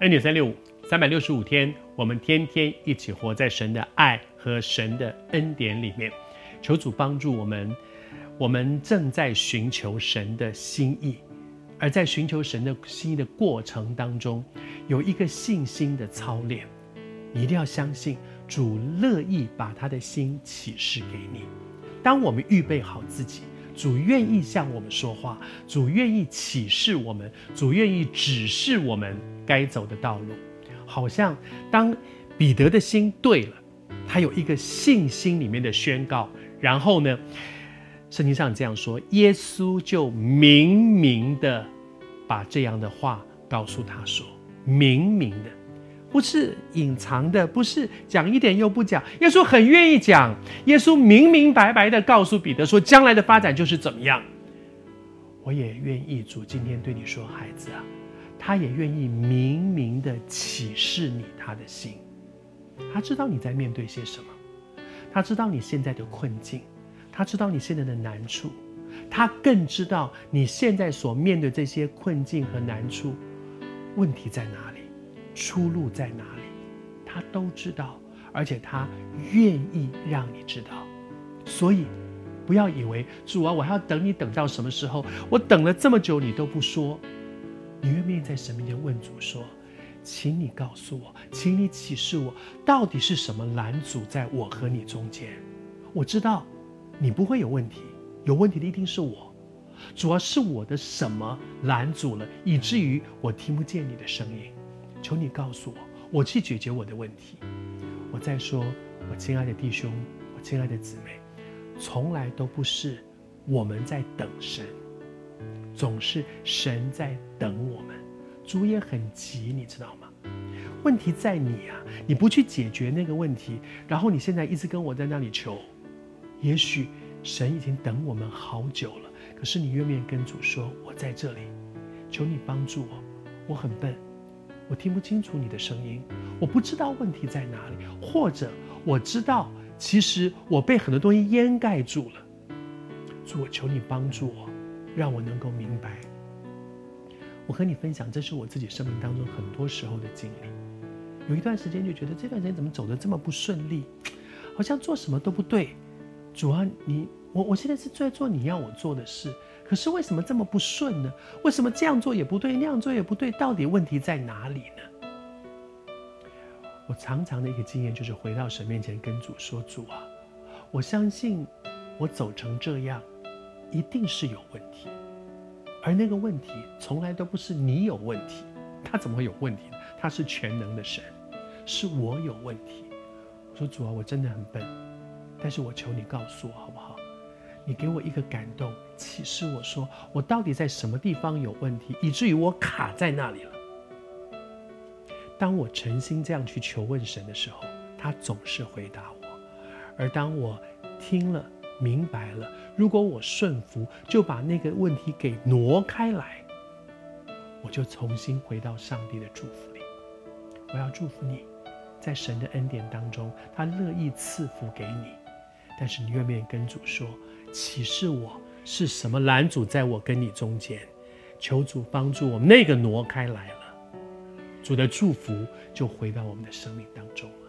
恩典三六五，三百六十五天，我们天天一起活在神的爱和神的恩典里面。求主帮助我们，我们正在寻求神的心意，而在寻求神的心意的过程当中，有一个信心的操练。你一定要相信，主乐意把他的心启示给你。当我们预备好自己，主愿意向我们说话，主愿意启示我们，主愿意指示我们该走的道路。好像当彼得的心对了，他有一个信心里面的宣告，然后呢，圣经上这样说，耶稣就明明的把这样的话告诉他说，明明的。不是隐藏的，不是讲一点又不讲。耶稣很愿意讲，耶稣明明白白的告诉彼得说，将来的发展就是怎么样。我也愿意，主今天对你说，孩子啊，他也愿意明明的启示你他的心。他知道你在面对些什么，他知道你现在的困境，他知道你现在的难处，他更知道你现在所面对这些困境和难处，问题在哪里。出路在哪里？他都知道，而且他愿意让你知道。所以，不要以为主啊，我还要等你等到什么时候？我等了这么久，你都不说。你愿不愿意在神面前问主说：“请你告诉我，请你启示我，到底是什么拦阻在我和你中间？我知道你不会有问题，有问题的一定是我。主要是我的什么拦阻了，以至于我听不见你的声音。”求你告诉我，我去解决我的问题。我再说，我亲爱的弟兄，我亲爱的姊妹，从来都不是我们在等神，总是神在等我们。主也很急，你知道吗？问题在你啊，你不去解决那个问题，然后你现在一直跟我在那里求，也许神已经等我们好久了。可是你愿不愿意跟主说，我在这里，求你帮助我，我很笨。我听不清楚你的声音，我不知道问题在哪里，或者我知道，其实我被很多东西掩盖住了。主，我求你帮助我，让我能够明白。我和你分享，这是我自己生命当中很多时候的经历。有一段时间就觉得这段时间怎么走得这么不顺利，好像做什么都不对。主啊，你我我现在是在做你要我做的事。可是为什么这么不顺呢？为什么这样做也不对，那样做也不对？到底问题在哪里呢？我常常的一个经验就是回到神面前跟主说：“主啊，我相信我走成这样，一定是有问题。而那个问题从来都不是你有问题，他怎么会有问题呢？他是全能的神，是我有问题。”我说：“主啊，我真的很笨，但是我求你告诉我好不好？”你给我一个感动，启示我说，我到底在什么地方有问题，以至于我卡在那里了。当我诚心这样去求问神的时候，他总是回答我；而当我听了、明白了，如果我顺服，就把那个问题给挪开来，我就重新回到上帝的祝福里。我要祝福你，在神的恩典当中，他乐意赐福给你。但是你愿不愿意跟主说？启示我是什么拦阻在我跟你中间，求主帮助我，那个挪开来了，主的祝福就回到我们的生命当中了。